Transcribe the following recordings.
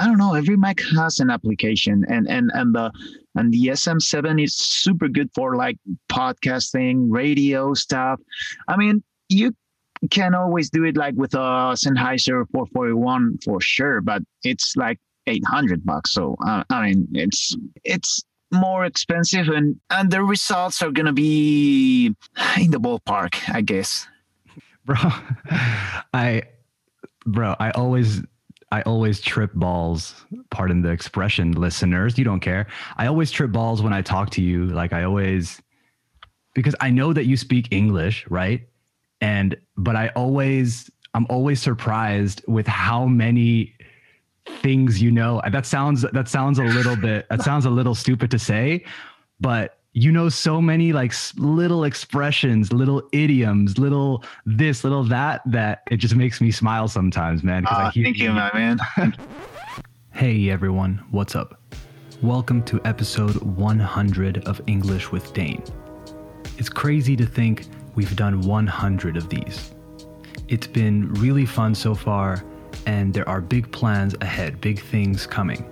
I don't know. Every Mac has an application, and and and the and the SM7 is super good for like podcasting, radio stuff. I mean, you can always do it like with a Sennheiser 441 for sure, but it's like 800 bucks. So uh, I mean, it's it's more expensive, and and the results are gonna be in the ballpark, I guess. Bro, I, bro, I always I always trip balls. Pardon the expression, listeners. You don't care. I always trip balls when I talk to you. Like I always, because I know that you speak English, right? And but I always, I'm always surprised with how many things you know. That sounds that sounds a little bit that sounds a little stupid to say, but you know so many like little expressions, little idioms, little this, little that that it just makes me smile sometimes, man. Uh, I hear thank you, my man. hey everyone, what's up? Welcome to episode 100 of English with Dane. It's crazy to think we've done 100 of these. It's been really fun so far, and there are big plans ahead, big things coming.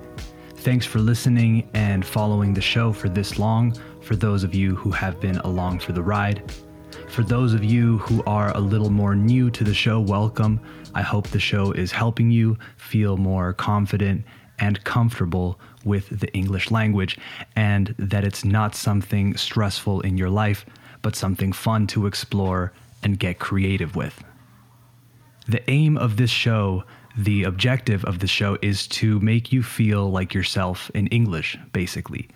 Thanks for listening and following the show for this long, for those of you who have been along for the ride. For those of you who are a little more new to the show, welcome. I hope the show is helping you feel more confident and comfortable with the English language and that it's not something stressful in your life, but something fun to explore and get creative with. The aim of this show the objective of the show is to make you feel like yourself in English, basically.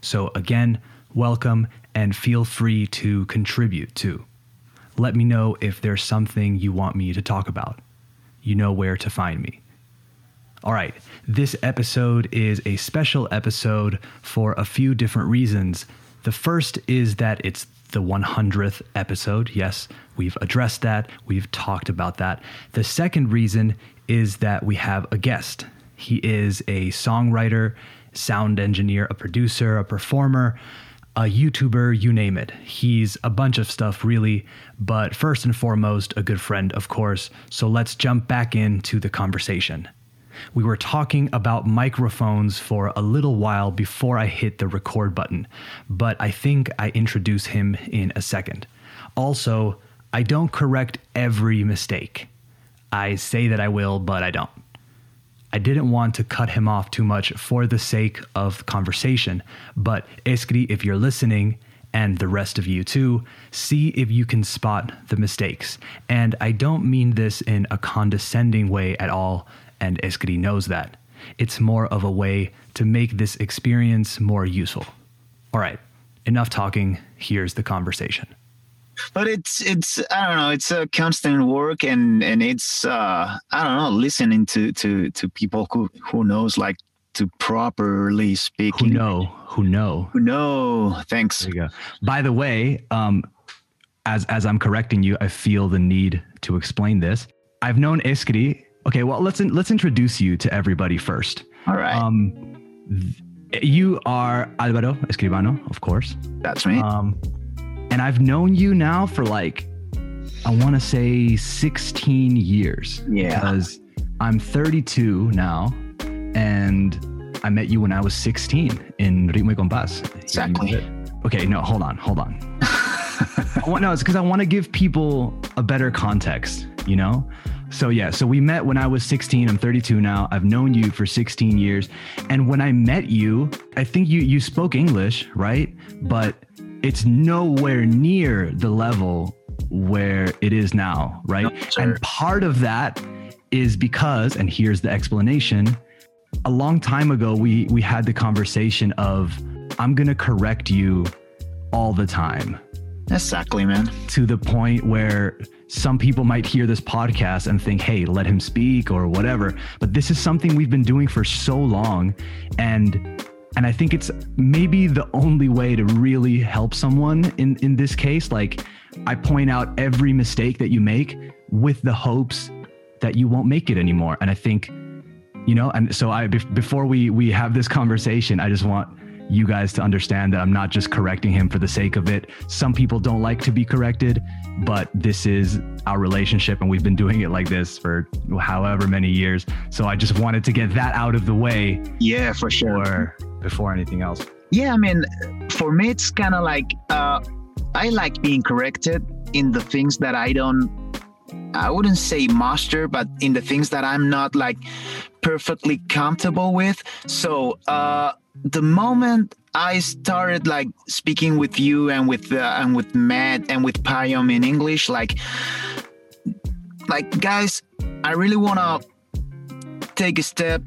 So, again, welcome and feel free to contribute too. Let me know if there's something you want me to talk about. You know where to find me. All right, this episode is a special episode for a few different reasons. The first is that it's the 100th episode. Yes, we've addressed that, we've talked about that. The second reason is that we have a guest. He is a songwriter, sound engineer, a producer, a performer, a YouTuber, you name it. He's a bunch of stuff, really, but first and foremost, a good friend, of course. So let's jump back into the conversation. We were talking about microphones for a little while before I hit the record button, but I think I introduce him in a second. Also, I don't correct every mistake. I say that I will, but I don't. I didn't want to cut him off too much for the sake of conversation, but Eskri, if you're listening, and the rest of you too, see if you can spot the mistakes. And I don't mean this in a condescending way at all, and Eskri knows that. It's more of a way to make this experience more useful. All right, enough talking, here's the conversation but it's it's I don't know. It's a constant work, and and it's uh, I don't know, listening to to to people who who knows like to properly speak. Who know? Who know? Who know? Thanks. There you go. By the way, um, as as I'm correcting you, I feel the need to explain this. I've known Escri. Okay, well let's let's introduce you to everybody first. All right. Um, th- you are Alvaro Escribano, of course. That's me. Um, and I've known you now for like, I want to say 16 years. Yeah. Because I'm 32 now. And I met you when I was 16 in Ritmo y Compás. Exactly. Okay, no, hold on, hold on. want, no, it's because I want to give people a better context, you know? So yeah, so we met when I was 16. I'm 32 now. I've known you for 16 years. And when I met you, I think you you spoke English, right? But it's nowhere near the level where it is now, right? No, and part of that is because, and here's the explanation. A long time ago, we we had the conversation of I'm gonna correct you all the time. Exactly, man. To the point where some people might hear this podcast and think, hey, let him speak or whatever. But this is something we've been doing for so long. And and I think it's maybe the only way to really help someone in, in this case. Like, I point out every mistake that you make with the hopes that you won't make it anymore. And I think, you know, and so I, before we, we have this conversation, I just want you guys to understand that I'm not just correcting him for the sake of it. Some people don't like to be corrected, but this is our relationship and we've been doing it like this for however many years. So I just wanted to get that out of the way. Yeah, for sure. Before anything else. Yeah, I mean, for me, it's kind of like uh, I like being corrected in the things that I don't I wouldn't say master, but in the things that I'm not like perfectly comfortable with. So uh, the moment I started like speaking with you and with uh, and with Matt and with Payam in English, like like guys, I really wanna take a step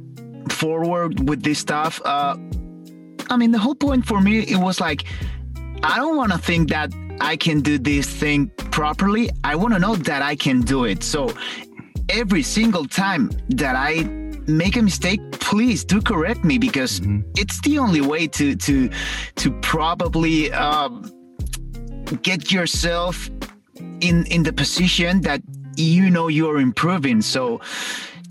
forward with this stuff. Uh, I mean, the whole point for me it was like I don't want to think that I can do this thing properly. I want to know that I can do it. So every single time that I make a mistake, please do correct me because mm-hmm. it's the only way to to to probably um, get yourself in in the position that you know you're improving. So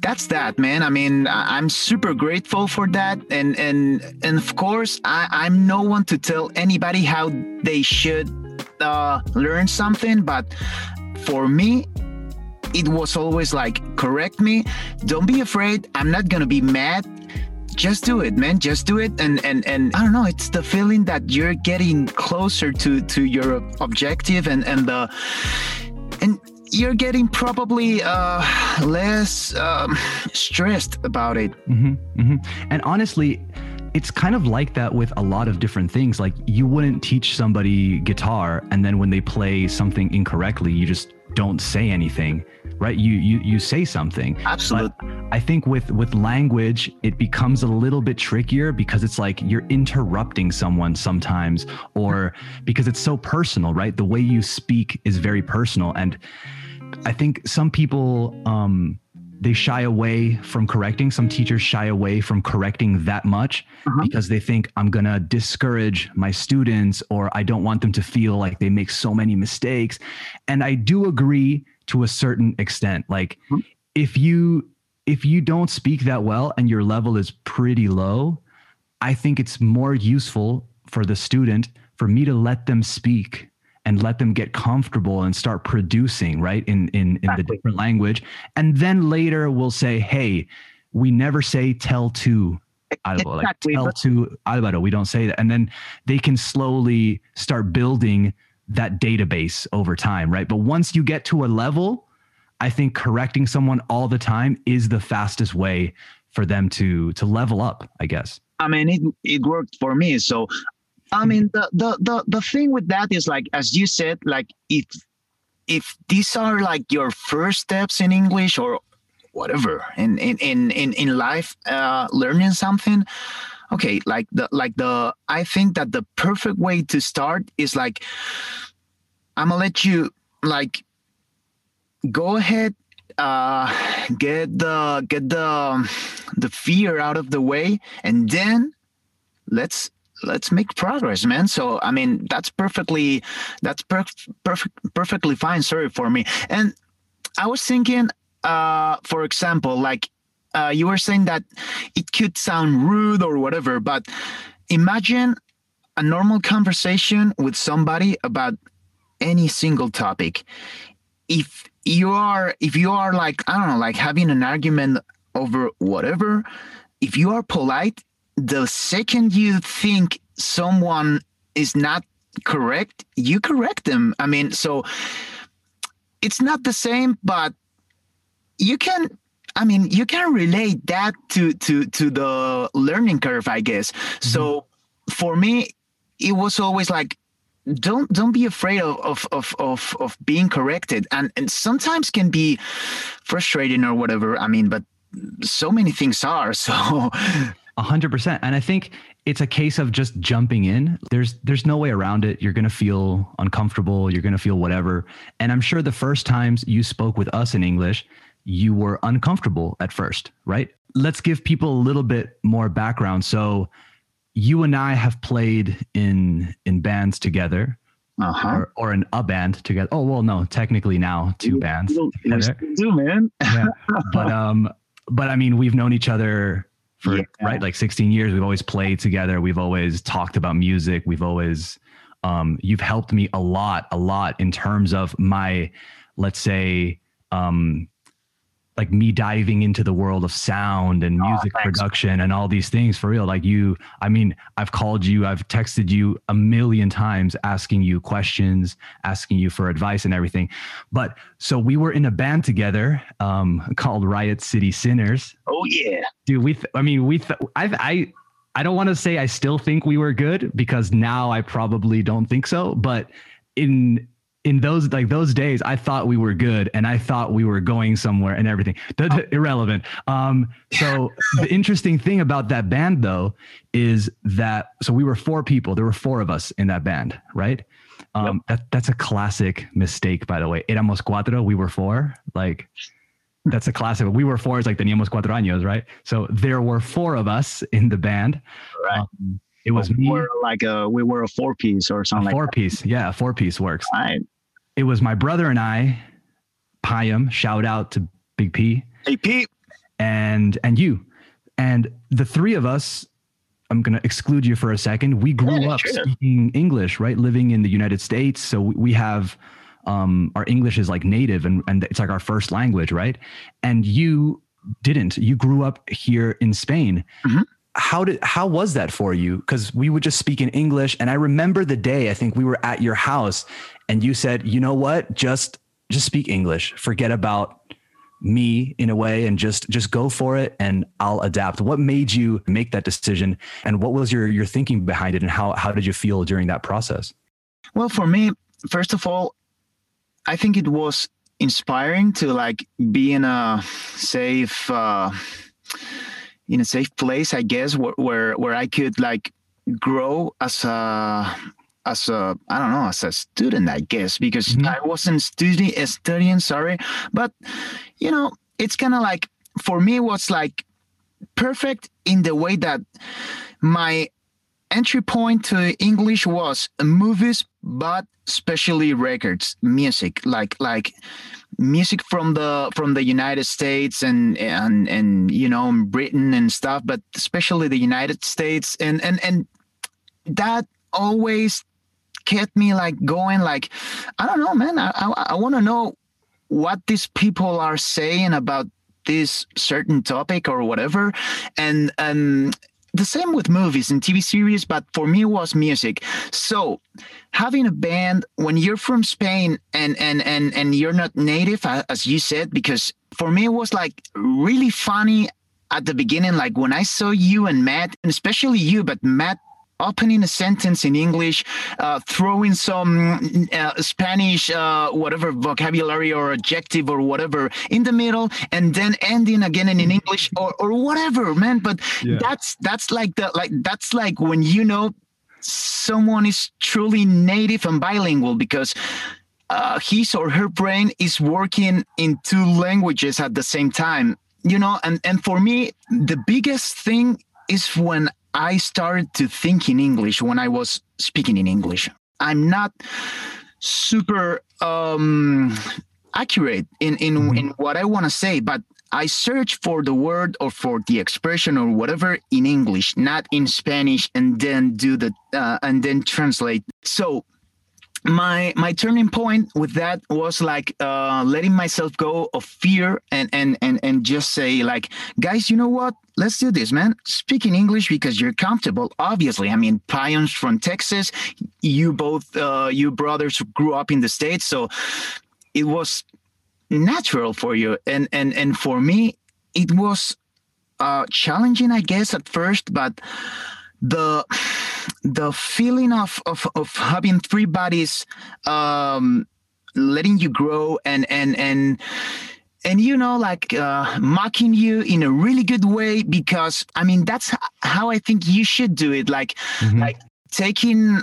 that's that, man. I mean, I'm super grateful for that, and and and of course, I, I'm no one to tell anybody how they should uh, learn something, but for me, it was always like, correct me, don't be afraid. I'm not gonna be mad. Just do it, man. Just do it, and and and I don't know. It's the feeling that you're getting closer to to your objective, and and the and you're getting probably uh, less um, stressed about it. Mm-hmm, mm-hmm. And honestly, it's kind of like that with a lot of different things. Like you wouldn't teach somebody guitar, and then when they play something incorrectly, you just don't say anything, right? You you you say something. Absolutely. But I think with with language, it becomes a little bit trickier because it's like you're interrupting someone sometimes, or because it's so personal, right? The way you speak is very personal, and I think some people um, they shy away from correcting. Some teachers shy away from correcting that much uh-huh. because they think I'm going to discourage my students or I don't want them to feel like they make so many mistakes. And I do agree to a certain extent. Like uh-huh. if you if you don't speak that well and your level is pretty low, I think it's more useful for the student for me to let them speak and let them get comfortable and start producing right in in, in exactly. the different language and then later we'll say hey we never say tell to Alvaro, exactly. like tell to Alvaro we don't say that and then they can slowly start building that database over time right but once you get to a level I think correcting someone all the time is the fastest way for them to to level up I guess I mean, it it worked for me. So I mean, the, the the the thing with that is like, as you said, like if if these are like your first steps in English or whatever in in in in, in life, uh, learning something. Okay, like the like the I think that the perfect way to start is like I'm gonna let you like go ahead uh get the get the the fear out of the way and then let's let's make progress man. So i mean that's perfectly that's per- perfect perfectly fine sorry for me. And i was thinking uh for example like uh, you were saying that it could sound rude or whatever but imagine a normal conversation with somebody about any single topic if you are if you are like i don't know like having an argument over whatever if you are polite the second you think someone is not correct, you correct them. I mean, so it's not the same, but you can I mean, you can relate that to to to the learning curve, I guess. Mm-hmm. So for me, it was always like don't don't be afraid of of of of, of being corrected and and sometimes can be frustrating or whatever i mean but so many things are so a hundred percent. And I think it's a case of just jumping in. There's there's no way around it. You're gonna feel uncomfortable. You're gonna feel whatever. And I'm sure the first times you spoke with us in English, you were uncomfortable at first, right? Let's give people a little bit more background. So you and I have played in in bands together. Uh-huh. Or, or in a band together. Oh well, no, technically now two bands. Do man. yeah. But um, but I mean, we've known each other for Yeah. right like 16 years. We've always played together. We've always talked about music. We've always um, you've helped me a lot, a lot in terms of my, let's say, um, like me diving into the world of sound and music Oh, production and all these things for real. Like you, I mean, I've called you, I've texted you a million times asking you questions, asking you for advice and everything. But so we were in a band together um, called Riot City Sinners Oh yeah. dude we th- i mean we th- i i i don't want to say i still think we were good because now i probably don't think so but in in those like those days i thought we were good and i thought we were going somewhere and everything Th- th- irrelevant um so the interesting thing about that band though is that so we were four people there were four of us in that band right um that that's a classic mistake by the way éramos cuatro we were four like that's a classic. We were four, it's like teníamos cuatro años, right? So there were four of us in the band. Right. Um, it was we me, like a we were a four piece or something four like piece. Yeah, four piece works. Right. It was my brother and I, Payam, shout out to Big P, Hey Pete. and and you. And the three of us, I'm gonna exclude you for a second. We grew Yeah, up sure. speaking English, right? Living in the United States. So we- have um our English is like native and, and it's like our first language, right? And you didn't. You grew up here in Spain. Mhm. How did how was that for you? Because we would just speak in English. And I remember the day I think we were at your house and you said, you know what? Just just speak English. Forget about me in a way and just just go for it and I'll adapt. What made you make that decision and what was your your thinking behind it and how how did you feel during that process? Well, for me, first of all, I think it was inspiring to like be in a safe, uh, in a safe place, I guess, where where, where I could like grow as a as a I don't know as a student, I guess, because Mhm. I wasn't studying studying, sorry, but you know, it's kind of like for me, it was like perfect in the way that my entry point to English was movies, but especially records, music, like like music from the from the United States and and and you know Britain and stuff, but especially the United States. And and and that always kept me like going like I don't know man I I, I want to know what these people are saying about this certain topic or whatever. And and the same with movies and TV series, but for me it was music. So having a band when you're from Spain and and and and you're not native, as you said, because for me it was like really funny at the beginning, like when I saw you and Matt, and especially you, but Matt opening a sentence in English, uh, throwing some uh, Spanish, uh, whatever vocabulary or adjective or whatever in the middle, and then ending again in, in English or, or whatever, man. But Yeah. that's that's like the like that's like when you know someone is truly native and bilingual because uh, his or her brain is working in two languages at the same time you know and and for me the biggest thing is when i started to think in english when i was speaking in english i'm not super um accurate in in, Mhm. in what i want to say but i search for the word or for the expression or whatever in english not in spanish and then do the uh, and then translate so my my turning point with that was like uh letting myself go of fear and and and and just say like guys you know what? Let's do this man. Speak in english because you're comfortable obviously. I mean Payam's from texas. You both uh you brothers grew up in the states so it was natural for you. And and and for me it was uh challenging i guess at first but the the feeling of of, of having three bodies um letting you grow and and and and you know like uh mocking you in a really good way because i mean that's how i think you should do it like Mhm. like taking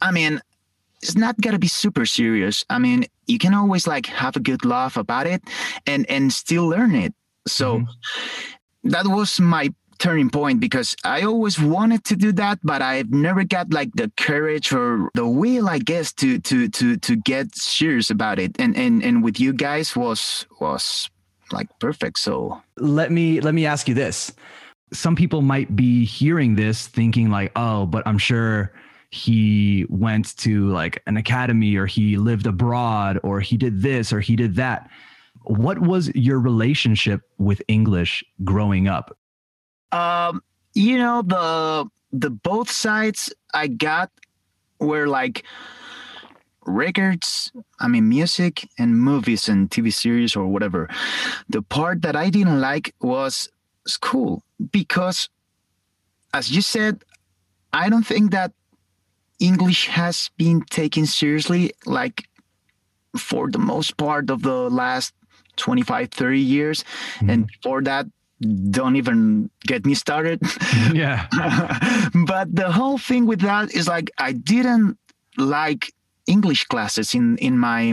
i mean it's not gotta be super serious i mean you can always like have a good laugh about it and and still learn it so Mhm. that was my turning point because I always wanted to do that, but I've never got like the courage or the will, I guess, to to to to get serious about it. And and and with you guys was was like perfect. So let me let me ask you this some people might be hearing this thinking like, oh, but I'm sure he went to like an academy or he lived abroad or he did this or he did that. What was your relationship with English growing up? Um, you know, the the both sides I got were like records, I mean music and movies and TV series or whatever. The part that I didn't like was school because as you said, I don't think that English has been taken seriously like for the most part of the last 25 30 years mm-hmm. and for that don't even get me started. Yeah. But the whole thing with that is like i didn't like english classes in in my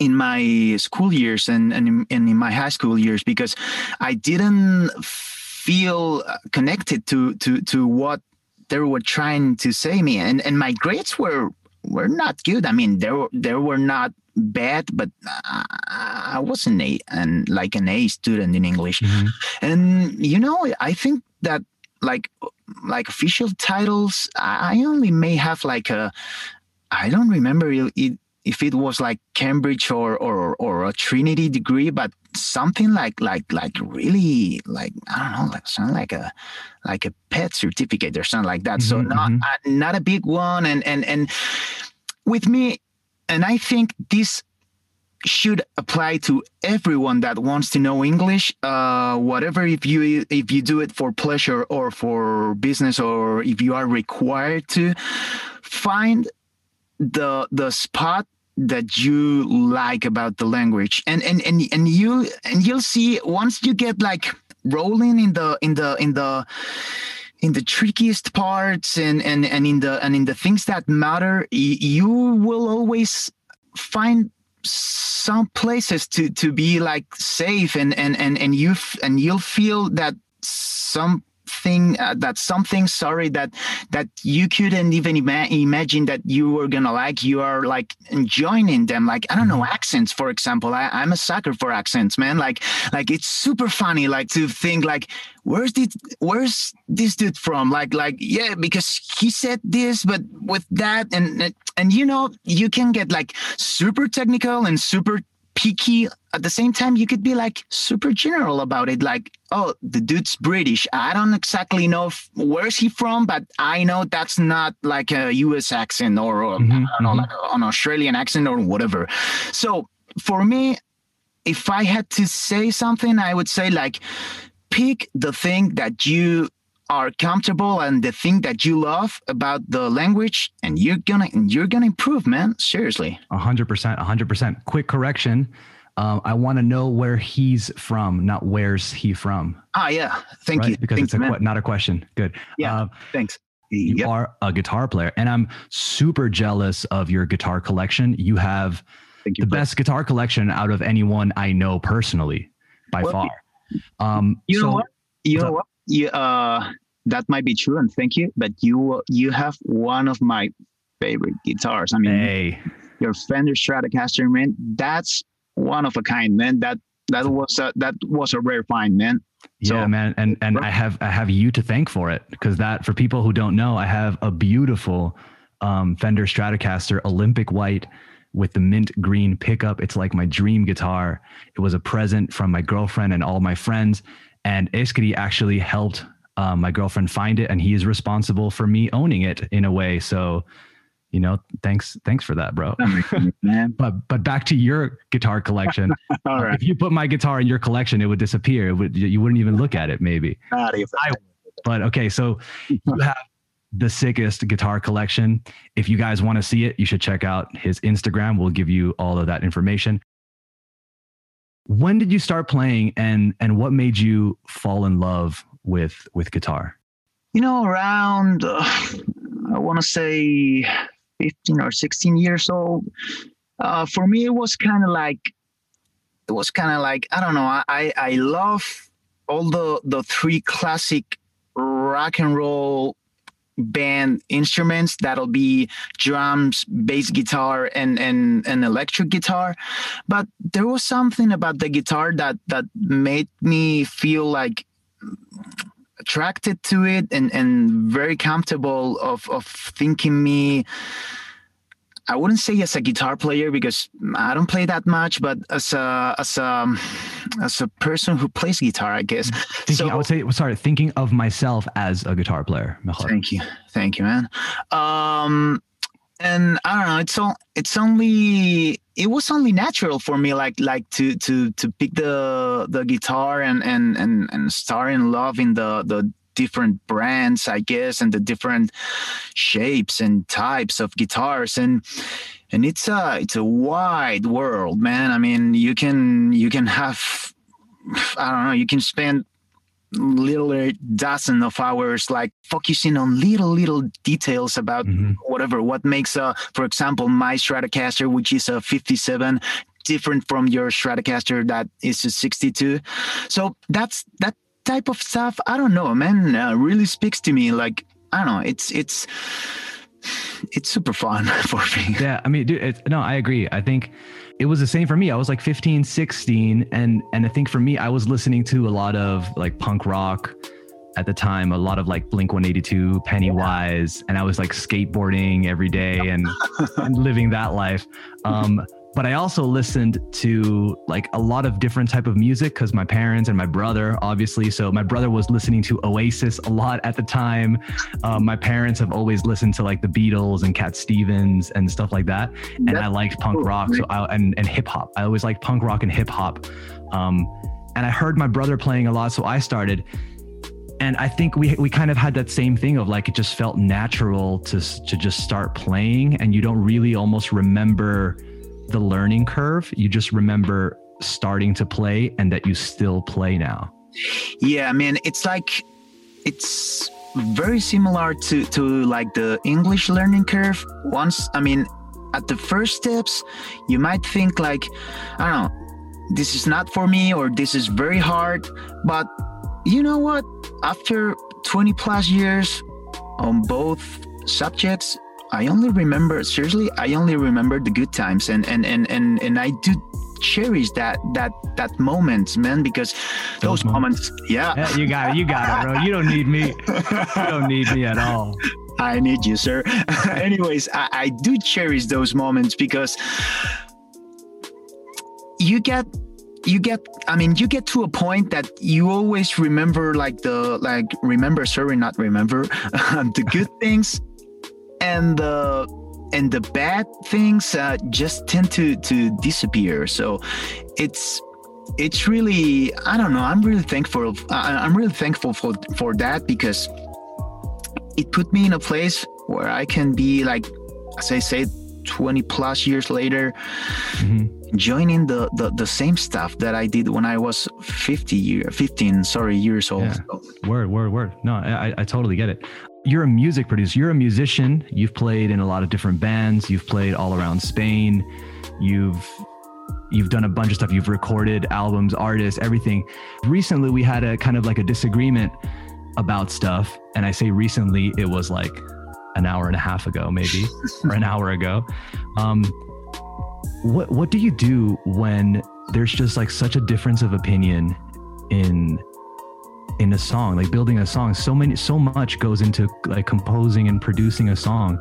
in my school years and, and, in, and in my high school years because i didn't feel connected to to to what they were trying to say me. And and my grades were were not good i mean they were they were not bad but i wasn't a and like an a student in english mm-hmm. and you know i think that like like official titles i only may have like a i don't remember it, if it was like Cambridge or or or a Trinity degree, but something like like like really like I don't know, like something like a like a PET certificate or something like that. Mm-hmm, so not mm-hmm. uh, not a big one, and and and with me, and I think this should apply to everyone that wants to know English. Uh, whatever if you if you do it for pleasure or for business or if you are required to find the the spot that you like about the language. And and and, and you and you'll see once you get like rolling in the in the in the in the trickiest parts and and and in the and in the things that matter you will always find some places to to be like safe and and and and you and you'll feel that some thing uh, that's something sorry that that you couldn't even ima- imagine that you were gonna like you are like enjoying them like i don't know mm-hmm. accents for example. I, i'm a sucker for accents man. Like like it's super funny like to think like where's this where's this dude from? Like like yeah because he said this but with that and and you know you can get like super technical and super picky at the same time you could be like super general about it like oh the dude's british i don't exactly know where's he from but i know that's not like a us accent or, or mm-hmm, know, mm-hmm. like an australian accent or whatever so for me if i had to say something i would say like pick the thing that you are comfortable and the thing that you love about the language and you're gonna you're gonna improve man seriously 100% 100% quick correction um, I want to know where he's from, not where's he from. Ah, yeah. Thank right? you. Because Thanks, it's a, not a question. Good. Yeah. Uh, thanks. You yep. are a guitar player, and I'm super jealous of your guitar collection. You have you, the best guitar collection out of anyone I know personally, by well, far. Um, you so, know what? You know what? You, uh, that might be true, and thank you. But you you have one of my favorite guitars. I mean, hey. your Fender Stratocaster, man. That's one of a kind, man. That that was a, that was a rare find, man. So, yeah, man, and and I have I have you to thank for it because that for people who don't know, I have a beautiful um, Fender Stratocaster Olympic White with the mint green pickup. It's like my dream guitar. It was a present from my girlfriend and all my friends. And Eskri actually helped um, my girlfriend find it, and he is responsible for me owning it in a way. So, you know, thanks, thanks for that, bro. Man. but but back to your guitar collection. All right. If you put my guitar in your collection, it would disappear. It would you wouldn't even look at it, maybe. I, but okay, so you have the sickest guitar collection. If you guys want to see it, you should check out his Instagram. We'll give you all of that information when did you start playing and and what made you fall in love with with guitar? You know around uh, i want to say 15 or 16 years old. Uh, for me it was kind of like it was kind of like i don't know i i love all the the three classic rock and roll band instruments that'll be drums bass guitar and and an electric guitar. But there was something about the guitar that that made me feel like attracted to it and and very comfortable of of thinking me I wouldn't say as a guitar player because I don't play that much, but as a as a as a person who plays guitar, I guess. Thinking, so I would say, sorry, thinking of myself as a guitar player. Thank you, thank you, man. Um, and I don't know. It's all. It's only. It was only natural for me, like like to to to pick the the guitar and and and and start in love in the the different brands, I guess, and the different shapes and types of guitars. And and it's a it's a wide world, man. I mean, you can you can have I don't know, you can spend literally dozen of hours like focusing on little little details about mm-hmm. whatever what makes a for example my stratocaster which is a 57 different from your stratocaster that is a 62 so that's that type of stuff? I don't know man. Uh, really speaks to me like i don't know it's it's it's super fun for me. Yeah i mean dude it, no i agree. I think it was the same for me. I was like 15 16 and and i think for me i was listening to a lot of like punk rock at the time a lot of like blink 182 pennywise and i was like skateboarding every day and, and living that life. Um but I also listened to like a lot of different type of music because my parents and my brother, obviously. So my brother was listening to Oasis a lot at the time. Um, my parents have always listened to like the Beatles and Cat Stevens and stuff like that. And That's I liked punk cool. rock, so I, and and hip hop. I always liked punk rock and hip hop. Um, and I heard my brother playing a lot, so I started and I think we we kind of had that same thing of like it just felt natural to to just start playing, and you don't really almost remember the learning curve. You just remember starting to play and that you still play now. Yeah, I mean, it's like it's very similar to to like the English learning curve. Once, I mean, at the first steps, you might think like, I don't know, this is not for me or this is very hard. But you know what? After 20 plus years on both subjects, I only remember seriously. I only remember the good times, and and and and and I do cherish that that that moment, man, because those, those moments, moments yeah. yeah. You got it. You got it, bro. You don't need me. You don't need me at all. I need you, sir. Anyways, I, I do cherish those moments because you get you get i mean you get to a point that you always remember like the like remember sorry not remember the good things and the and the bad things uh, just tend to to disappear. So it's it's really I don't know. I'm really thankful. I'm really thankful for for that because it put me in a place where I can be like, as I said, 20 plus years later, mm-hmm. joining the, the the same stuff that I did when I was 50 year 15 sorry years old. Yeah. Word, word, word. No, I, I totally get it you're a music producer. You're a musician. You've played in a lot of different bands. You've played all around Spain. You've you've done a bunch of stuff. You've recorded albums, artists, everything. Recently, we had a kind of like a disagreement about stuff, and I say recently, it was like an hour and a half ago, maybe, or an hour ago. Um, what what do you do when there's just like such a difference of opinion in in a song like building a song. So many so much goes into like composing and producing a song.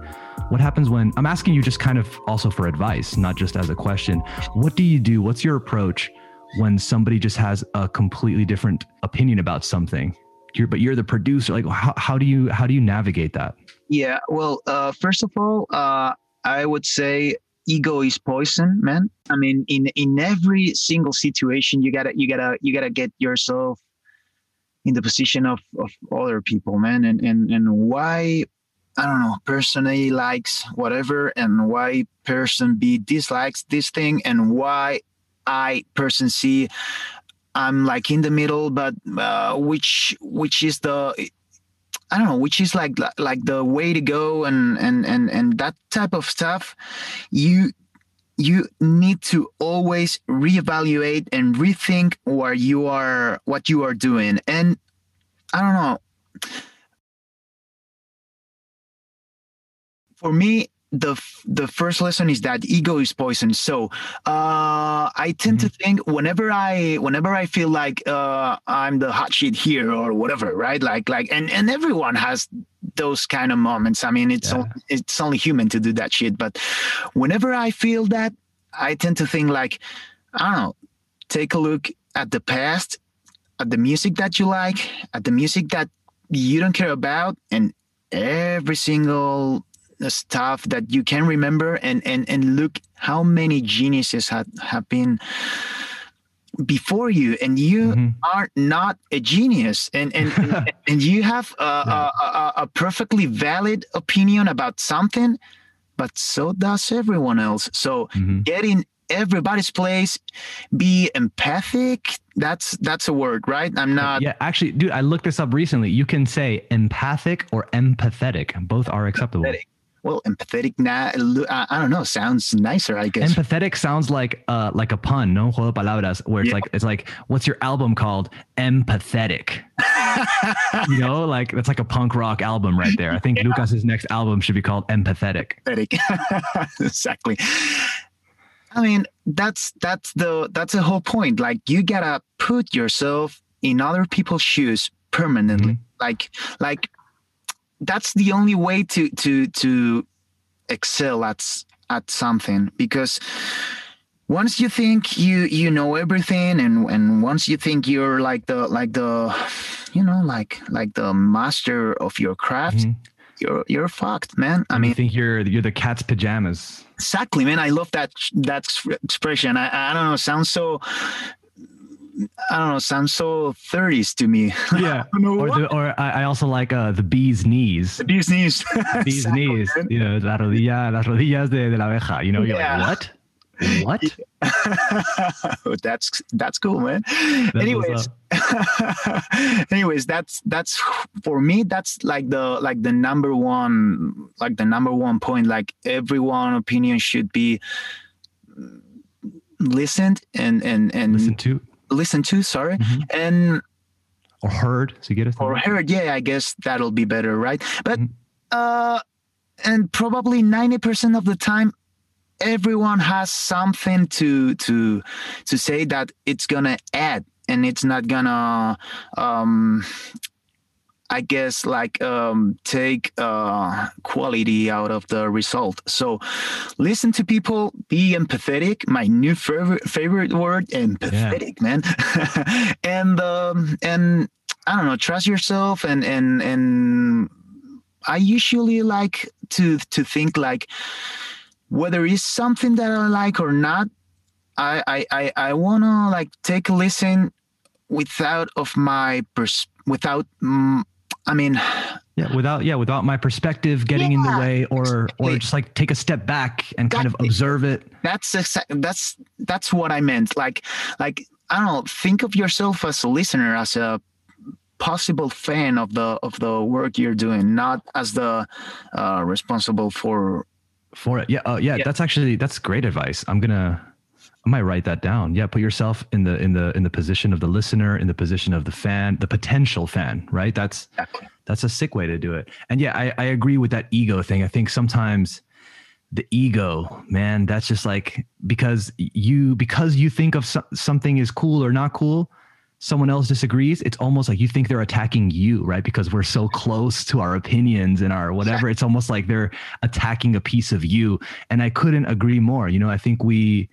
What happens when i'm asking you just kind of also for advice not just as a question. What do you do? What's your approach when somebody just has a completely different opinion about something? You're but you're the producer like how, how do you how do you navigate that? Yeah well uh first of all uh i would say ego is poison man. I mean in in every single situation you gotta you gotta you gotta get yourself in the position of, of other people, man, and, and, and why I don't know, person A likes whatever, and why person B dislikes this thing, and why I person C I'm like in the middle, but uh, which which is the I don't know, which is like like the way to go, and and and and that type of stuff. You you need to always reevaluate and rethink what you are what you are doing. And i don't know. For me the the first lesson is that ego is poison. So uh, I tend mm-hmm. to think whenever I whenever I feel like uh, I'm the hot shit here or whatever, right? Like like and and everyone has those kind of moments. I mean, it's yeah. only, it's only human to do that shit. But whenever I feel that, I tend to think like, I don't know, take a look at the past, at the music that you like, at the music that you don't care about, and every single stuff that you can remember and and and look how many geniuses have have been before you and you mm-hmm. are not a genius. And and and, and you have a, yeah. a, a, a, perfectly valid opinion about something but so does everyone else. So mm-hmm. get in everybody's place be empathic. That's that's a word right? I'm not yeah actually dude i looked this up recently. You can say empathic or empathetic. Both are acceptable. Empathetic well, empathetic. Nah, I don't know. Sounds nicer, I guess. Empathetic sounds like uh like a pun, no juego palabras, where it's yeah. like it's like, what's your album called? Empathetic. you know, like that's like a punk rock album right there. I think yeah. Lucas's next album should be called Empathetic. Empathetic. exactly. I mean, that's that's the that's the whole point. Like you gotta put yourself in other people's shoes permanently. Mm-hmm. Like like that's the only way to to to excel at at something because once you think you you know everything and and once you think you're like the like the you know like like the master of your craft mm-hmm. you're you're fucked man. I mean you think you're you're the cat's pajamas. Exactly man. I love that that expression. I, I don't know sounds so I don't know, sounds so 30s to me. Yeah. or, the, or I also like uh, the bee's knees. The bee's knees. bee's knees. You know, la rodilla, las rodillas de, de la abeja. You know, you're yeah. like, what? What? that's that's cool, man. That's anyways, anyways, that's that's for me. That's like the like the number one like the number one point. Like everyone opinion should be listened and and and listened to listen to, sorry, mm-hmm. and or heard. So get it or heard. Yeah, I guess that'll be better, right? But mm-hmm. uh, and probably ninety percent of the time, everyone has something to to to say that it's gonna add, and it's not gonna um I guess like um, take uh, quality out of the result. So listen to people, be empathetic. My new favorite favorite word, empathetic, yeah. man. and um, and I don't know, trust yourself and and and I usually like to to think like whether it's something that I like or not. I I I, I wanna like take a listen without of my pers- without mm, I mean, yeah, without yeah, without my perspective getting yeah, in the way, or exactly. or just like take a step back and kind of observe it. That's that's that's what I meant. Like like I don't know. Think of yourself as a listener, as a possible fan of the of the work you're doing, not as the uh, responsible for for it. Yeah, uh, yeah, yeah. That's actually that's great advice. I'm gonna I might write that down. Yeah, put yourself in the in the in the position of the listener, in the position of the fan, the potential fan, right? That's exactly. that's a sick way to do it. And yeah, I, I agree with that ego thing. I think sometimes the ego, man, that's just like because you because you think of so, something is cool or not cool, someone else disagrees, it's almost like you think they're attacking you, right? Because we're so close to our opinions and our whatever. It's almost like they're attacking a piece of you. And I couldn't agree more. You know, I think we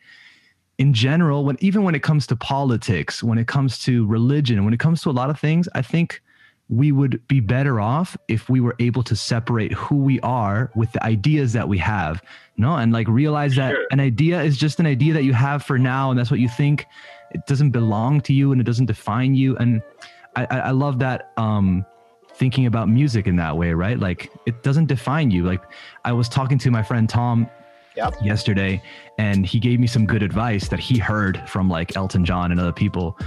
in general, when even when it comes to politics, when it comes to religion, when it comes to a lot of things, I think we would be better off if we were able to separate who we are with the ideas that we have. No, and like realize that sure. an idea is just an idea that you have for now, and that's what you think. It doesn't belong to you and it doesn't define you. And I, I love that um, thinking about music in that way, right? Like it doesn't define you. Like I was talking to my friend Tom yep. yesterday, and he gave me some good advice that he heard from like Elton John and other people.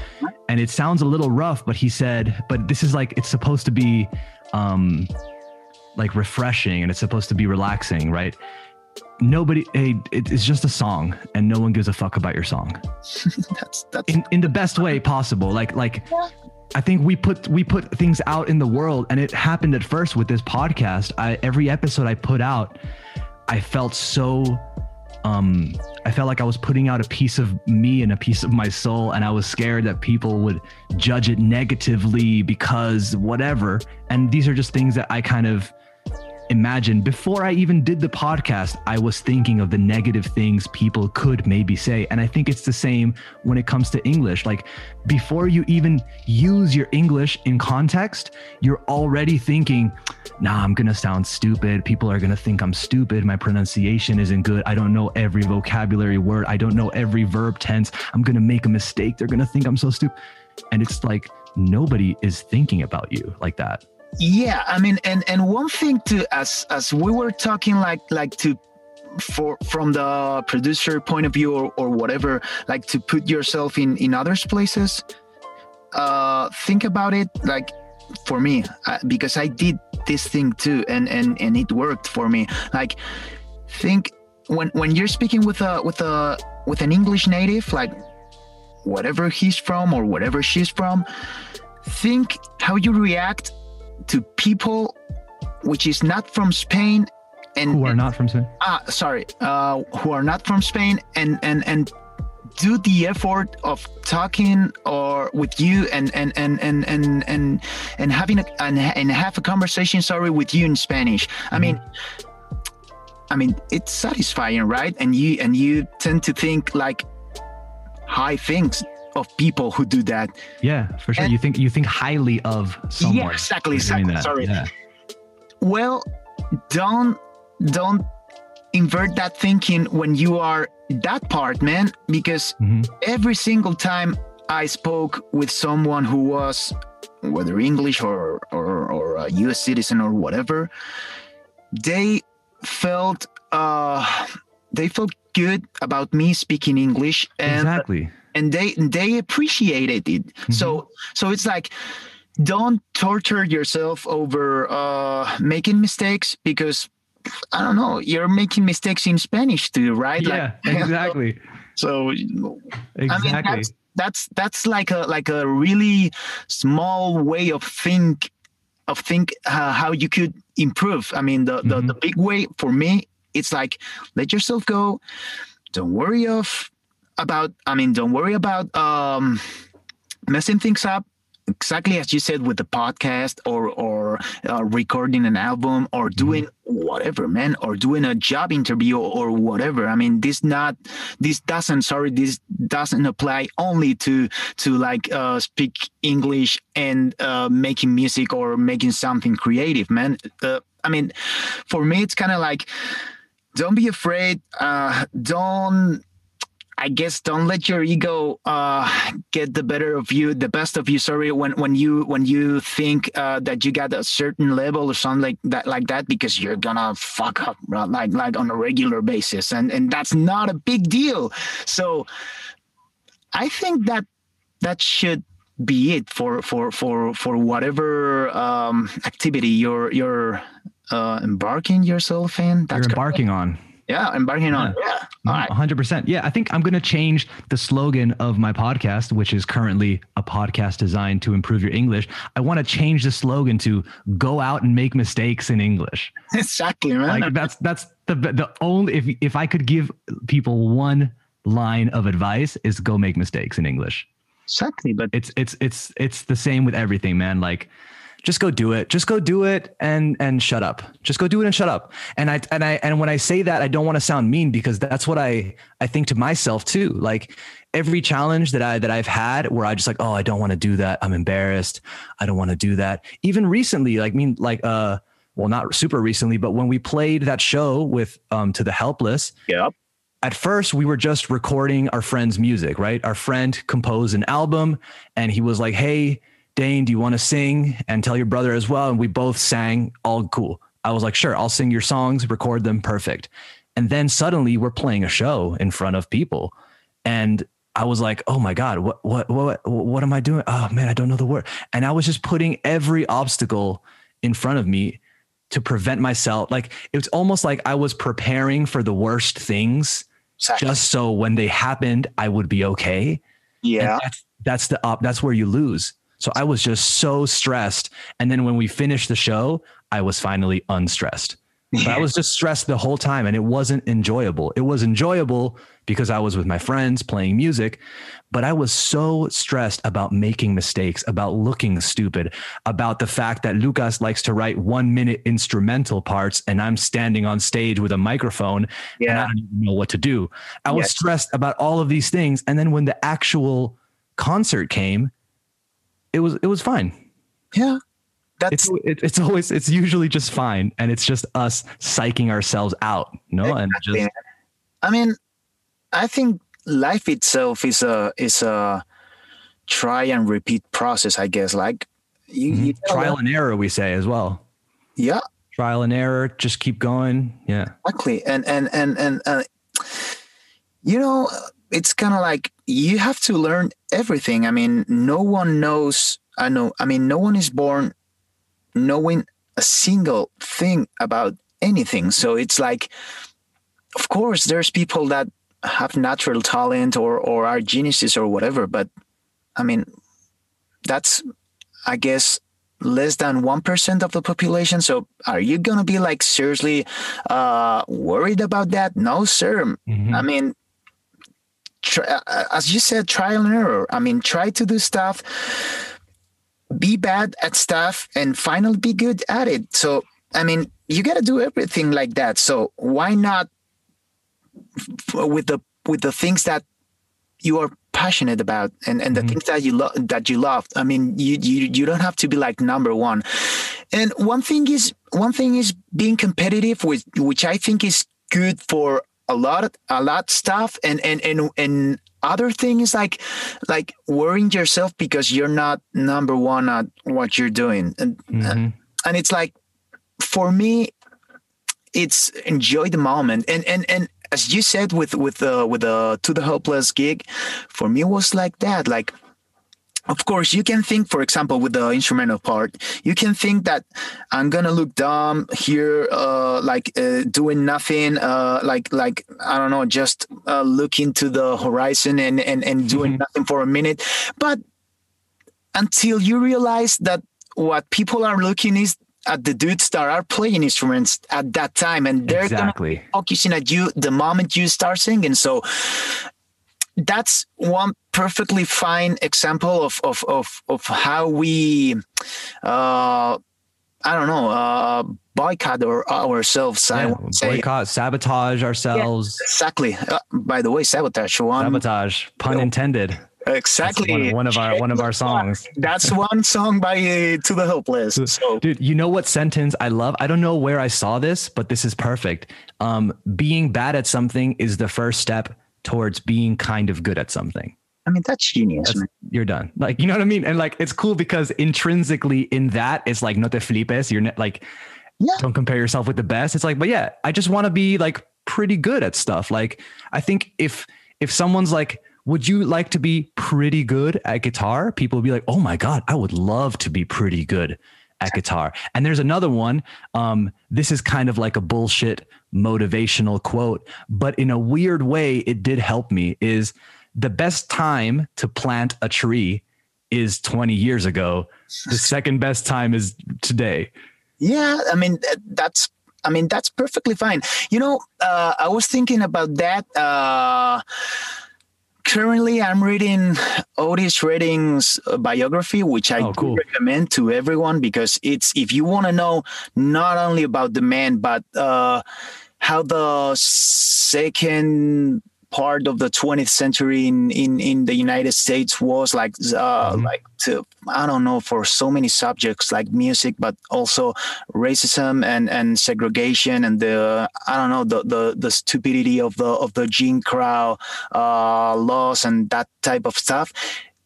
And it sounds a little rough, but he said, but this is like it's supposed to be um like refreshing and it's supposed to be relaxing, right? Nobody, hey, it's just a song, and no one gives a fuck about your song. that's that's in, in the best way possible. Like like I think we put we put things out in the world, and it happened at first with this podcast. I every episode I put out, I felt so um I felt like I was putting out a piece of me and a piece of my soul and I was scared that people would judge it negatively because whatever. And these are just things that I kind of imagine before I even did the podcast, I was thinking of the negative things people could maybe say. And I think it's the same when it comes to English. Like before you even use your English in context, you're already thinking, nah, I'm going to sound stupid. People are going to think I'm stupid. My pronunciation isn't good. I don't know every vocabulary word. I don't know every verb tense. I'm going to make a mistake. They're going to think I'm so stupid. And it's like, nobody is thinking about you like that yeah i mean and and one thing to as as we were talking like like to for from the producer point of view or, or whatever like to put yourself in in others places uh think about it like for me uh, because i did this thing too and and and it worked for me. Like think when when you're speaking with a with a with an english native like whatever he's from or whatever she's from think how you react to people which is not from Spain and who are not from Spain. Ah, sorry, uh, who are not from Spain and and and do the effort of talking or with you and and and and and and, and having a and, and have a conversation sorry with you in Spanish. I mean I mean it's satisfying, right? And you and you tend to think like high things of people who do that. Yeah, for sure. And, you think you think highly of someone. Yeah, exactly. exactly. Sorry. Yeah. Well, don't don't invert that thinking when you are that part, man, because mm-hmm. every single time I spoke with someone who was whether English or or, or a US citizen or whatever, they felt uh they felt good about me speaking English and exactly and they they appreciated it. Mm-hmm. so so it's like don't torture yourself over uh making mistakes because i don't know you're making mistakes in spanish too right? Yeah like, exactly. So exactly I mean, that's, that's that's like a like a really small way of think of think uh, how you could improve. I mean the, the mm-hmm. the big way for me it's like let yourself go. Don't worry of about i mean don't worry about um messing things up. Exactly as you said with the podcast or or uh, recording an album or mm-hmm. doing whatever man or doing a job interview or whatever. I mean this not this doesn't sorry this doesn't apply only to to like uh, speak english and uh, making music or making something creative man. Uh, i mean for me it's kind of like don't be afraid uh, don't I guess don't let your ego uh, get the better of you, the best of you. Sorry, when when you when you think uh, that you got a certain level or something like that, like that, because you're gonna fuck up like like on a regular basis, and and that's not a big deal. So, I think that that should be it for for for for whatever um, activity you're you're uh, embarking yourself in. That's you're embarking correct. on yeah, embarking on. Yeah. All right. 100%. Yeah. I think I'm going to change the slogan of my podcast, which is currently a podcast designed to improve your English. I want to change the slogan to go out and make mistakes in English. Exactly, man. Like that's, that's the, the only, if, if I could give people one line of advice is go make mistakes in English. Exactly. But it's, it's, it's, it's the same with everything, man. Like, just go do it. Just go do it and and shut up. Just go do it and shut up. And I and I and when I say that, I don't want to sound mean because that's what I I think to myself too. Like every challenge that I that I've had where I just like, oh, I don't want to do that. I'm embarrassed. I don't want to do that. Even recently, like mean like uh well not super recently, but when we played that show with um to the hopeless. Yep at first we were just recording our friend's music, right? Our friend composed an album and he was like, "Hey, Dane, do you want to sing and tell your brother as well? And we both sang all cool. I was like, sure, I'll sing your songs, record them perfect. And then suddenly we're playing a show in front of people. And I was like, oh my God, what, what, what, what am I doing? Oh man, I don't know the word. And I was just putting every obstacle in front of me to prevent myself. Like it was almost like I was preparing for the worst things exactly. just so when they happened, I would be okay. Yeah. That's, that's the up. That's where you lose so I was just so stressed. And then when we finished the show, I was finally unstressed. But I was just stressed the whole time and it wasn't enjoyable. It was enjoyable because I was with my friends playing music, but I was so stressed about making mistakes, about looking stupid, about the fact that Lucas likes to write one minute instrumental parts and I'm standing on stage with a microphone yeah. and I don't even know what to do. I was stressed about all of these things. And then when the actual concert came, it was it was fine. Yeah. That's it's, it's always it's usually just fine and it's just us psyching ourselves out you know exactly. and just i mean i think life itself is a is a try and repeat process i guess. Like you, mm-hmm. you trial and error we say as well. Yeah. Trial and error just keep going. Yeah. Exactly. And and and and uh, you know it's kind of like you have to learn everything i mean no one knows i know i mean no one is born knowing a single thing about anything. So it's like, of course, there's people that have natural talent or or are geniuses or whatever, but I mean, that's I guess less than 1% of the population so are you going to be like seriously uh, worried about that no sir mm-hmm. i mean try, uh, as you said trial and error i mean try to do stuff be bad at stuff and finally be good at it. So, I mean, you got to do everything like that. So why not with the with the things that you are passionate about and, and the mm-hmm. things that you love that you love. I mean, you, you you don't have to be like number one. And one thing is one thing is being competitive with which I think is good for a lot of, a lot stuff. And and and and other thing is like like worrying yourself because you're not number one at what you're doing. And mm-hmm. and it's like for me it's enjoy the moment. And and and as you said with with the uh, with the to the hopeless gig for me it was like that. Like of course you can think for example with the instrumental part you can think that i'm gonna look dumb here uh, like uh, doing nothing uh, like like i don't know just uh, looking to the horizon and and, and doing mm-hmm. nothing for a minute but until you realize that what people are looking is at the dudes that are playing instruments at that time and they're exactly. focusing at you the moment you start singing so that's one perfectly fine example of of of, of how we uh, I don't know, uh, boycott our, ourselves. Yeah, boycott, sabotage ourselves. Yeah, exactly. Uh, by the way, sabotage. One, sabotage, pun intended. Exactly. One, one, of our one of our songs. That's one song by uh, To the Hopeless. So. Dude, you know what sentence I love? I don't know where I saw this, but this is perfect. Um, being bad at something is the first step towards being kind of good at something. I mean, that's genius. That's, you're done. Like, you know what I mean? And like, it's cool because intrinsically in that, it's like, no te flipes. You're ne- like, yeah. don't compare yourself with the best. It's like, but yeah, I just want to be like pretty good at stuff. Like, I think if, if someone's like, would you like to be pretty good at guitar? People would be like, oh my God, I would love to be pretty good at guitar. And there's another one. Um, this is kind of like a bullshit motivational quote, but in a weird way, it did help me. Is the best time to plant a tree is 20 years ago. The second best time is today. Yeah, I mean that's I mean that's perfectly fine. You know, uh, I was thinking about that. Uh, currently i'm reading otis redding's biography which i oh, cool. recommend to everyone because it's if you want to know not only about the man but uh, how the second part of the 20th century in in, in the United States was like uh, mm-hmm. like to, I don't know for so many subjects like music, but also racism and and segregation and the I don't know the the, the stupidity of the of the Jim Crow uh, laws and that type of stuff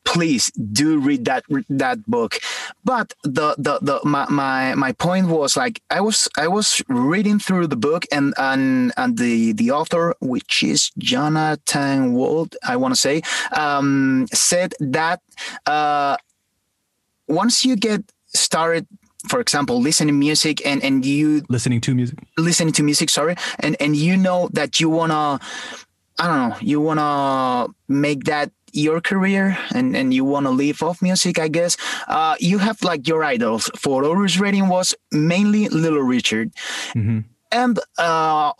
please do read that that book. But the the, the my, my my point was like i was i was reading through the book and and and the the author which is jonathan gould i want to say um, said that uh, once you get started for example listening music and and you listening to music? Listening to music sorry and and you know that you want to I don't know, you want to make that your career and, and you want to live off music, I guess, uh, you have like your idols. For Otis Redding was mainly Little Richard. Mm-hmm. and uh,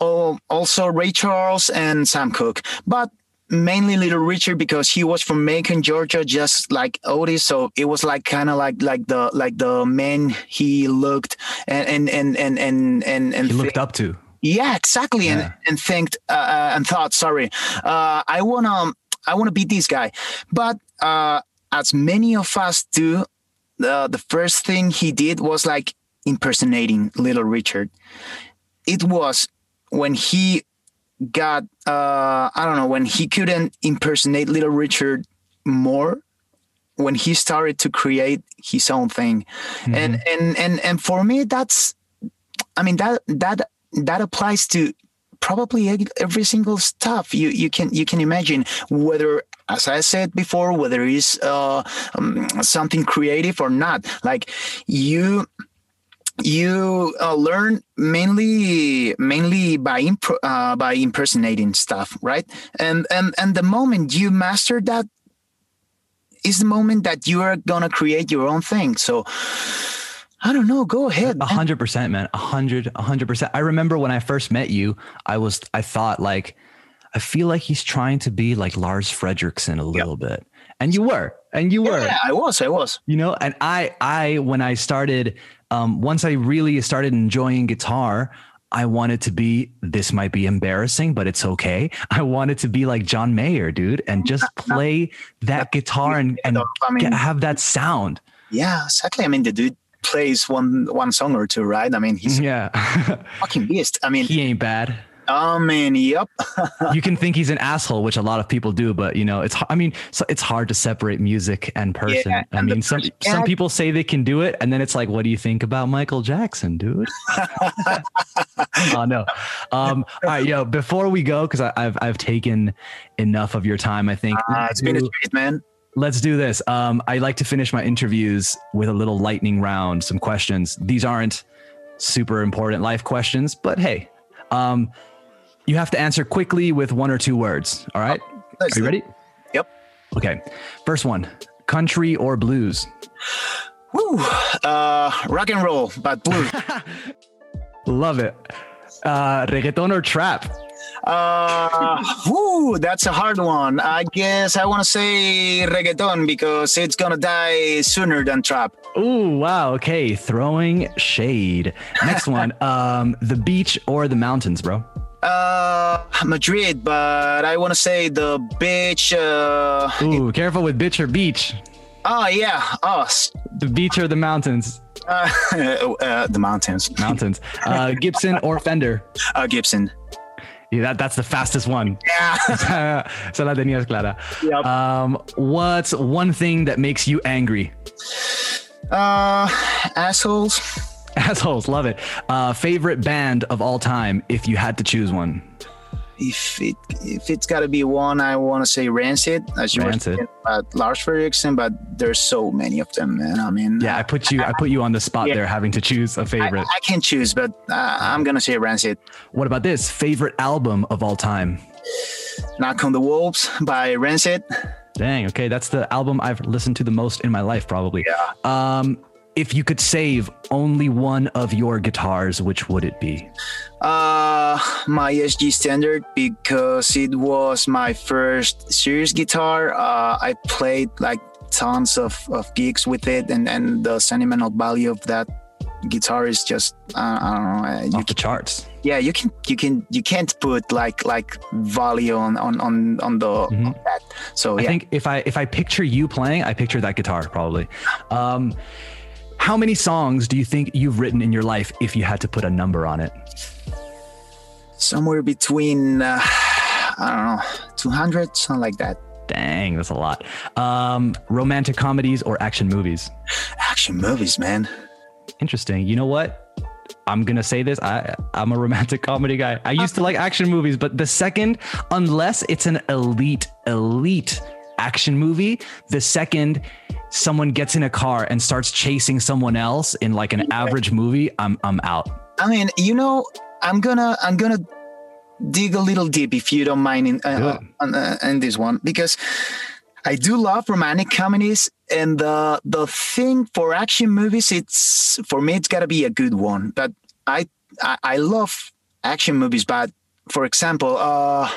also Ray Charles and Sam Cooke. But mainly Little Richard because he was from Macon, Georgia, just like Otis. So it was like kind of like like the like the man he looked and and and and and and, and he looked up to. Yeah, exactly. Yeah. And and think uh, uh, and thought, sorry, uh, I wanna I wanna beat this guy, but uh, as many of us do, the the first thing he did was like impersonating Little Richard. It was when he got uh, I don't know when he couldn't impersonate Little Richard more when he started to create his own thing mm-hmm. and and and and for me that's I mean that that that applies to probably every single stuff. You you can you can imagine whether as i said before whether it's uh, um, something creative or not. Like you you uh, learn mainly mainly by imp- uh, by impersonating stuff right? And and and the moment you master that is the moment that you are gonna create your own thing. So I don't know. Go ahead. A hundred percent, man. A hundred, a hundred percent. I remember when I first met you, I was, I thought like, I feel like he's trying to be like Lars Frederiksen a little yep. bit. And you were, and you were. Yeah, I was, I was. You know, and I, I, when I started, um, once I really started enjoying guitar, I wanted to be, this might be embarrassing, but it's okay. I wanted to be like John Mayer, dude, and just play that guitar and, and I mean, have that sound. Yeah, exactly. I mean, the dude plays one one song or two, right? I mean, he's yeah, fucking beast. I mean, he ain't bad. I man, yep. you can think he's an asshole, which a lot of people do, but you know, it's. I mean, so it's hard to separate music and person. Yeah, I mean, some yeah. some people say they can do it, and then it's like, what do you think about Michael Jackson, dude? oh no. Um, all right, yo. Before we go, because I've I've taken enough of your time. I think uh, it's been a treat, man. Let's do this. Um, I like to finish my interviews with a little lightning round, some questions. These aren't super important life questions, but hey, um, you have to answer quickly with one or two words. All right. Oh, Are you ready? Yep. Okay. First one country or blues? Woo. Uh, rock and roll, but blues. Love it. Uh, reggaeton or trap? Uh, whoo, that's a hard one. I guess I want to say reggaeton because it's gonna die sooner than trap. Ooh, wow. Okay, throwing shade. Next one. Um, the beach or the mountains, bro? Uh, Madrid, but I want to say the beach. Uh, Ooh, careful with bitch or beach. Oh yeah, us. The beach or the mountains? Uh, uh the mountains. Mountains. Uh, Gibson or Fender? Uh, Gibson. Yeah, that, that's the fastest one. Yeah. so la tenías clara. Yep. Um, what's one thing that makes you angry? Uh, assholes. Assholes, love it. Uh, favorite band of all time, if you had to choose one. If it if it's got to be one, I want to say Rancid, as you Rancid. were about Lars Frederiksen, but there's so many of them, man. I mean, yeah, I put you I, I put you on the spot yeah. there, having to choose a favorite. I, I can choose, but uh, I'm gonna say Rancid. What about this favorite album of all time? And Out Come the Wolves by Rancid. Dang, okay, that's the album I've listened to the most in my life, probably. Yeah. Um, if you could save only one of your guitars, which would it be? Uh, my SG Standard because it was my first serious guitar. Uh, I played like tons of, of gigs with it, and, and the sentimental value of that guitar is just uh, I don't know. Uh, Off the charts. Yeah, you can you can you can't put like like value on on on on the mm-hmm. on that. So I think if I if I picture you playing, I picture that guitar probably. Um, how many songs do you think you've written in your life if you had to put a number on it? Somewhere between, uh, I don't know, 200, something like that. Dang, that's a lot. Um, romantic comedies or action movies? Action movies, man. Interesting. You know what? I'm gonna say this. I I'm a romantic comedy guy. I used to like action movies, but the second, unless it's an elite, elite action movie, the second someone gets in a car and starts chasing someone else in like an average movie, I'm I'm out. I mean, you know, I'm gonna I'm gonna dig a little deep if you don't mind in uh, on, uh, in this one because I do love romantic comedies and the the thing for action movies it's for me it's got to be a good one but I, I I love action movies, but for example, uh,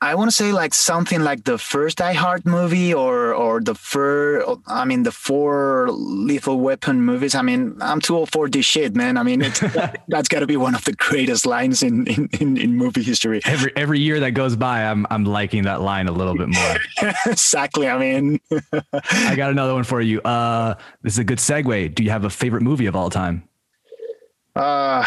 I want to say like something like the first Die Hard movie or or the first I mean the four Lethal Weapon movies. I mean I'm too old for this shit, man. I mean that's got to be one of the greatest lines in, in, in in movie history. Every every year that goes by, I'm I'm liking that line a little bit more. exactly. I mean, I got another one for you. Uh, this is a good segue. Do you have a favorite movie of all time? Uh,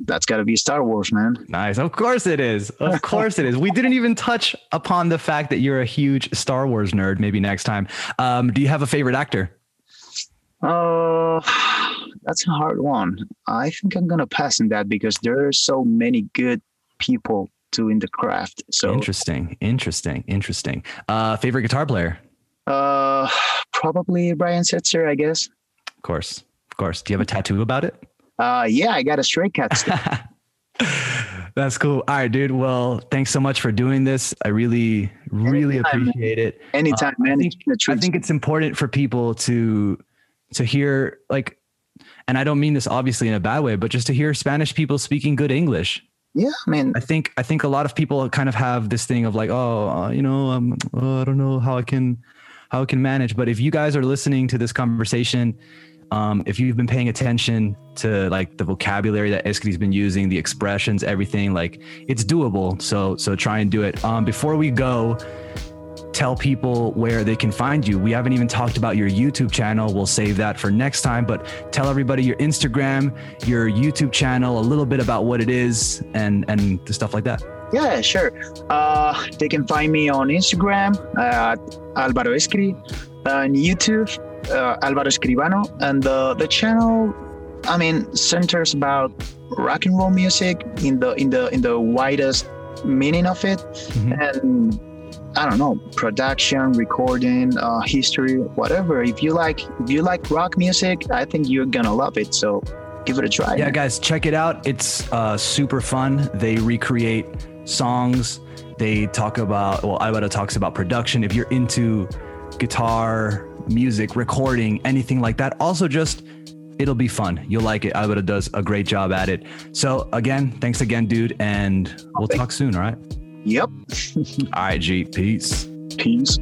that's got to be Star Wars, man. Nice. Of course it is. Of course it is. We didn't even touch upon the fact that you're a huge Star Wars nerd. Maybe next time. Um, do you have a favorite actor? Uh, that's a hard one. I think I'm gonna pass on that because there are so many good people doing the craft. So interesting, interesting, interesting. Uh, favorite guitar player? Uh, probably Brian Setzer, I guess. Of course, of course. Do you have a tattoo about it? Uh, yeah, I got a stray cat. That's cool. All right, dude. Well, thanks so much for doing this. I really, really Anytime, appreciate man. it. Anytime, Uh, man. I think, It's been a I think it's important for people to to hear like, and I don't mean this obviously in a bad way, but just to hear Spanish people speaking good English. yeah, I mean, I think I think a lot of people kind of have this thing of like, oh, uh, you know, um, uh, I don't know how I can how I can manage. But if you guys are listening to this conversation, um, if you've been paying attention to like the vocabulary that Escri's been using, the expressions, everything, like it's doable. So so try and do it. Um, before we go, tell people where they can find you. We haven't even talked about your YouTube channel. We'll save that for next time, but tell everybody your Instagram, your YouTube channel, a little bit about what it is and and the stuff like that. yeah, sure. Uh, they can find me on Instagram at Alvaro Escri, on YouTube, uh, Alvaro Escribano, and the the channel. I mean, centers about rock and roll music in the in the in the widest meaning of it, Mhm. and I don't know, production, recording, uh, history, whatever. If you like, if you like rock music, I think you're gonna love it. So give it a try. Yeah, guys, check it out. It's uh, super fun. They recreate songs. They talk about, well, Alvaro talks about production. If you're into guitar, music, recording, anything like that, also just it'll be fun. You'll like it. Alvaro does a great job at it. So again, thanks again, dude, and we'll talk soon. All right. Yep. All right, G. Peace. Peace.